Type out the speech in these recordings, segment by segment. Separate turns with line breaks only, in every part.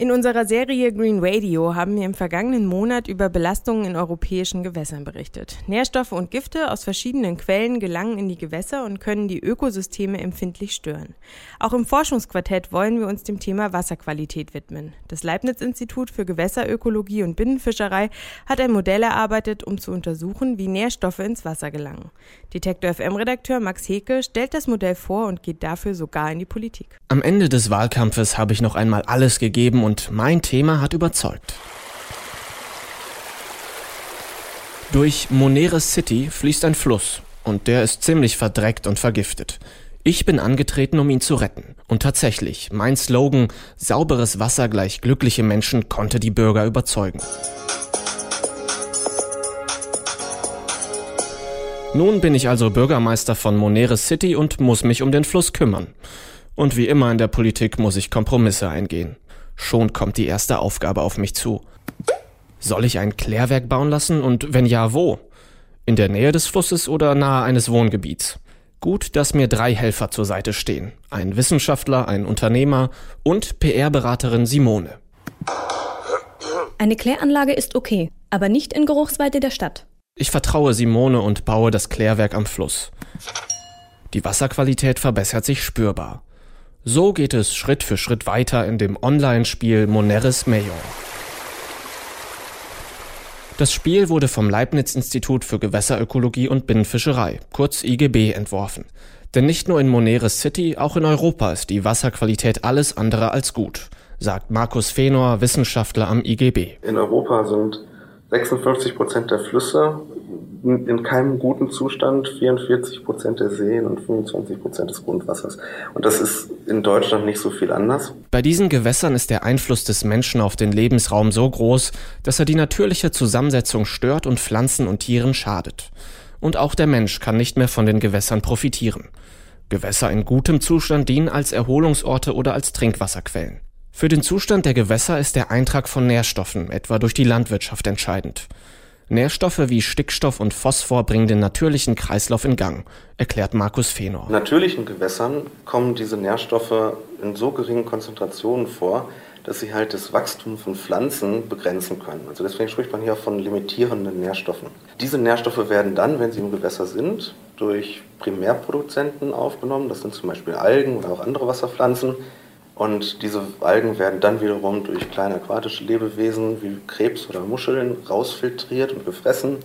In unserer Serie Green Radio haben wir im vergangenen Monat über Belastungen in europäischen Gewässern berichtet. Nährstoffe und Gifte aus verschiedenen Quellen gelangen in die Gewässer und können die Ökosysteme empfindlich stören. Auch im Forschungsquartett wollen wir uns dem Thema Wasserqualität widmen. Das Leibniz-Institut für Gewässerökologie und Binnenfischerei hat ein Modell erarbeitet, um zu untersuchen, wie Nährstoffe ins Wasser gelangen. Detektor FM-Redakteur Max Heke stellt das Modell vor und geht dafür sogar in die Politik.
Am Ende des Wahlkampfes habe ich noch einmal alles gegeben und mein Thema hat überzeugt. Durch Moneres City fließt ein Fluss und der ist ziemlich verdreckt und vergiftet. Ich bin angetreten, um ihn zu retten. Und tatsächlich, mein Slogan Sauberes Wasser gleich glückliche Menschen konnte die Bürger überzeugen. Nun bin ich also Bürgermeister von Moneres City und muss mich um den Fluss kümmern. Und wie immer in der Politik muss ich Kompromisse eingehen. Schon kommt die erste Aufgabe auf mich zu. Soll ich ein Klärwerk bauen lassen und wenn ja, wo? In der Nähe des Flusses oder nahe eines Wohngebiets? Gut, dass mir drei Helfer zur Seite stehen. Ein Wissenschaftler, ein Unternehmer und PR-Beraterin Simone.
Eine Kläranlage ist okay, aber nicht in Geruchsweite der Stadt.
Ich vertraue Simone und baue das Klärwerk am Fluss. Die Wasserqualität verbessert sich spürbar. So geht es Schritt für Schritt weiter in dem Online-Spiel Moneris Major. Das Spiel wurde vom Leibniz-Institut für Gewässerökologie und Binnenfischerei, kurz IGB, entworfen. Denn nicht nur in Moneris City, auch in Europa ist die Wasserqualität alles andere als gut, sagt Markus Fenor, Wissenschaftler am IGB.
In Europa sind 56 Prozent der Flüsse in keinem guten Zustand, 44 Prozent der Seen und 25 Prozent des Grundwassers. Und das ist in Deutschland nicht so viel anders.
Bei diesen Gewässern ist der Einfluss des Menschen auf den Lebensraum so groß, dass er die natürliche Zusammensetzung stört und Pflanzen und Tieren schadet. Und auch der Mensch kann nicht mehr von den Gewässern profitieren. Gewässer in gutem Zustand dienen als Erholungsorte oder als Trinkwasserquellen. Für den Zustand der Gewässer ist der Eintrag von Nährstoffen, etwa durch die Landwirtschaft, entscheidend. Nährstoffe wie Stickstoff und Phosphor bringen den natürlichen Kreislauf in Gang, erklärt Markus Fenor.
In natürlichen Gewässern kommen diese Nährstoffe in so geringen Konzentrationen vor, dass sie halt das Wachstum von Pflanzen begrenzen können. Also deswegen spricht man hier von limitierenden Nährstoffen. Diese Nährstoffe werden dann, wenn sie im Gewässer sind, durch Primärproduzenten aufgenommen. Das sind zum Beispiel Algen oder auch andere Wasserpflanzen. Und diese Algen werden dann wiederum durch kleine aquatische Lebewesen wie Krebs oder Muscheln rausfiltriert und gefressen.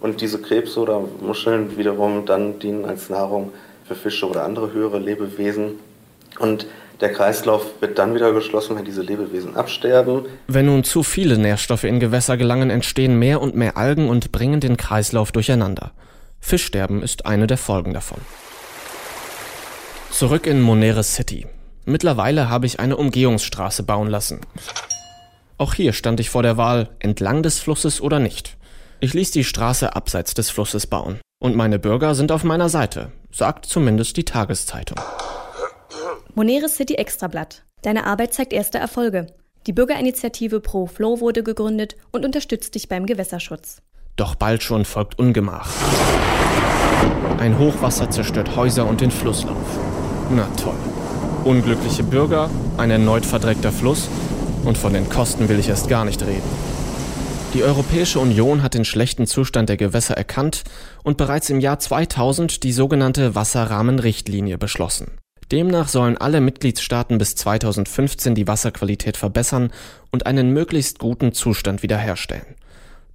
Und diese Krebse oder Muscheln wiederum dann dienen als Nahrung für Fische oder andere höhere Lebewesen. Und der Kreislauf wird dann wieder geschlossen, wenn diese Lebewesen absterben.
Wenn nun zu viele Nährstoffe in Gewässer gelangen, entstehen mehr und mehr Algen und bringen den Kreislauf durcheinander. Fischsterben ist eine der Folgen davon. Zurück in Moneres City. Mittlerweile habe ich eine Umgehungsstraße bauen lassen. Auch hier stand ich vor der Wahl, entlang des Flusses oder nicht. Ich ließ die Straße abseits des Flusses bauen. Und meine Bürger sind auf meiner Seite, sagt zumindest die Tageszeitung.
Moneris City Extrablatt. Deine Arbeit zeigt erste Erfolge. Die Bürgerinitiative Pro Flow wurde gegründet und unterstützt dich beim Gewässerschutz.
Doch bald schon folgt Ungemach. Ein Hochwasser zerstört Häuser und den Flusslauf. Na toll. Unglückliche Bürger, ein erneut verdreckter Fluss und von den Kosten will ich erst gar nicht reden. Die Europäische Union hat den schlechten Zustand der Gewässer erkannt und bereits im Jahr 2000 die sogenannte Wasserrahmenrichtlinie beschlossen. Demnach sollen alle Mitgliedstaaten bis 2015 die Wasserqualität verbessern und einen möglichst guten Zustand wiederherstellen.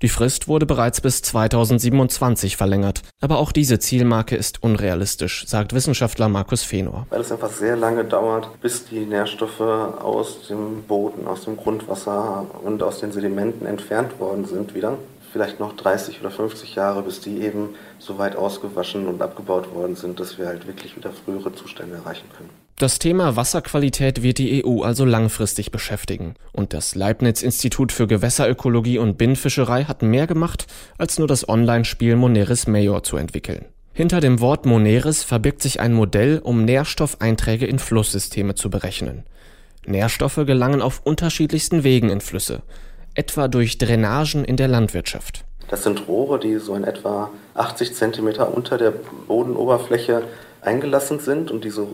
Die Frist wurde bereits bis 2027 verlängert, aber auch diese Zielmarke ist unrealistisch, sagt Wissenschaftler Markus Fenor.
Weil es einfach sehr lange dauert, bis die Nährstoffe aus dem Boden, aus dem Grundwasser und aus den Sedimenten entfernt worden sind wieder. Vielleicht noch 30 oder 50 Jahre, bis die eben so weit ausgewaschen und abgebaut worden sind, dass wir halt wirklich wieder frühere Zustände erreichen können.
Das Thema Wasserqualität wird die EU also langfristig beschäftigen. Und das Leibniz-Institut für Gewässerökologie und Binnenfischerei hat mehr gemacht, als nur das Online-Spiel Moneris Major zu entwickeln. Hinter dem Wort Moneris verbirgt sich ein Modell, um Nährstoffeinträge in Flusssysteme zu berechnen. Nährstoffe gelangen auf unterschiedlichsten Wegen in Flüsse, etwa durch Drainagen in der Landwirtschaft.
Das sind Rohre, die so in etwa 80 Zentimeter unter der Bodenoberfläche eingelassen sind und diese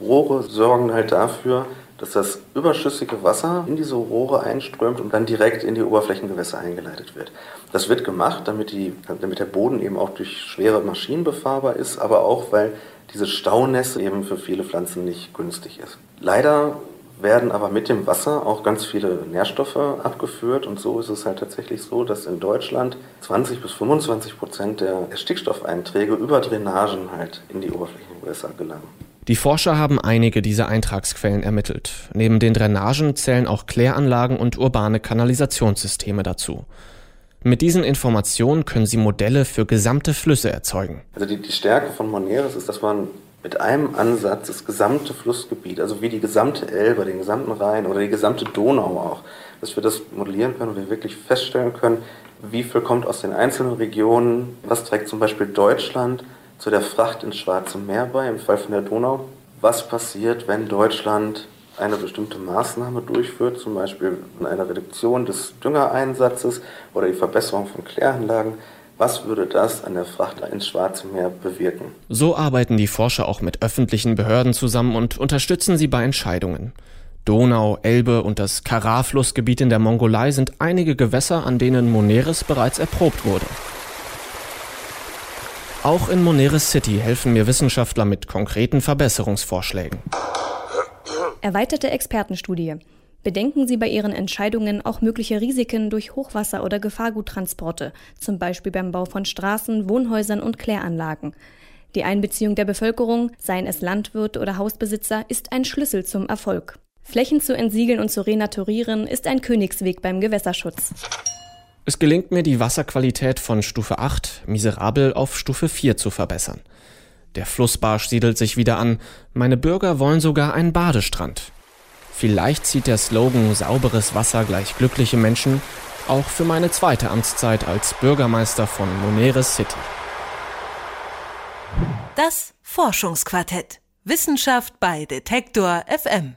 Rohre sorgen halt dafür, dass das überschüssige Wasser in diese Rohre einströmt und dann direkt in die Oberflächengewässer eingeleitet wird. Das wird gemacht, damit, die, damit der Boden eben auch durch schwere Maschinen befahrbar ist, aber auch, weil diese Staunässe eben für viele Pflanzen nicht günstig ist. Leider werden aber mit dem Wasser auch ganz viele Nährstoffe abgeführt und so ist es halt tatsächlich so, dass in Deutschland 20 bis 25 Prozent der Stickstoffeinträge über Drainagen halt in die Oberflächengewässer gelangen.
Die Forscher haben einige dieser Eintragsquellen ermittelt. Neben den Drainagen zählen auch Kläranlagen und urbane Kanalisationssysteme dazu. Mit diesen Informationen können sie Modelle für gesamte Flüsse erzeugen.
Also die, die Stärke von Moneris ist, dass man mit einem Ansatz das gesamte Flussgebiet, also wie die gesamte Elbe, den gesamten Rhein oder die gesamte Donau auch, dass wir das modellieren können und wir wirklich feststellen können, wie viel kommt aus den einzelnen Regionen, was trägt zum Beispiel Deutschland zu der Fracht ins Schwarze Meer bei, im Fall von der Donau. Was passiert, wenn Deutschland eine bestimmte Maßnahme durchführt, zum Beispiel eine Reduktion des Düngereinsatzes oder die Verbesserung von Kläranlagen? Was würde das an der Fracht ins Schwarze Meer bewirken?
So arbeiten die Forscher auch mit öffentlichen Behörden zusammen und unterstützen sie bei Entscheidungen. Donau, Elbe und das Kara-Flussgebiet in der Mongolei sind einige Gewässer, an denen Moneris bereits erprobt wurde. Auch in Moneris City helfen mir Wissenschaftler mit konkreten Verbesserungsvorschlägen.
Erweiterte Expertenstudie. Bedenken Sie bei Ihren Entscheidungen auch mögliche Risiken durch Hochwasser- oder Gefahrguttransporte, zum Beispiel beim Bau von Straßen, Wohnhäusern und Kläranlagen. Die Einbeziehung der Bevölkerung, seien es Landwirt oder Hausbesitzer, ist ein Schlüssel zum Erfolg. Flächen zu entsiegeln und zu renaturieren ist ein Königsweg beim Gewässerschutz.
Es gelingt mir, die Wasserqualität von Stufe 8 miserabel auf Stufe 4 zu verbessern. Der Flussbarsch siedelt sich wieder an. Meine Bürger wollen sogar einen Badestrand. Vielleicht zieht der Slogan sauberes Wasser gleich glückliche Menschen auch für meine zweite Amtszeit als Bürgermeister von Moneres City.
Das Forschungsquartett. Wissenschaft bei Detektor FM.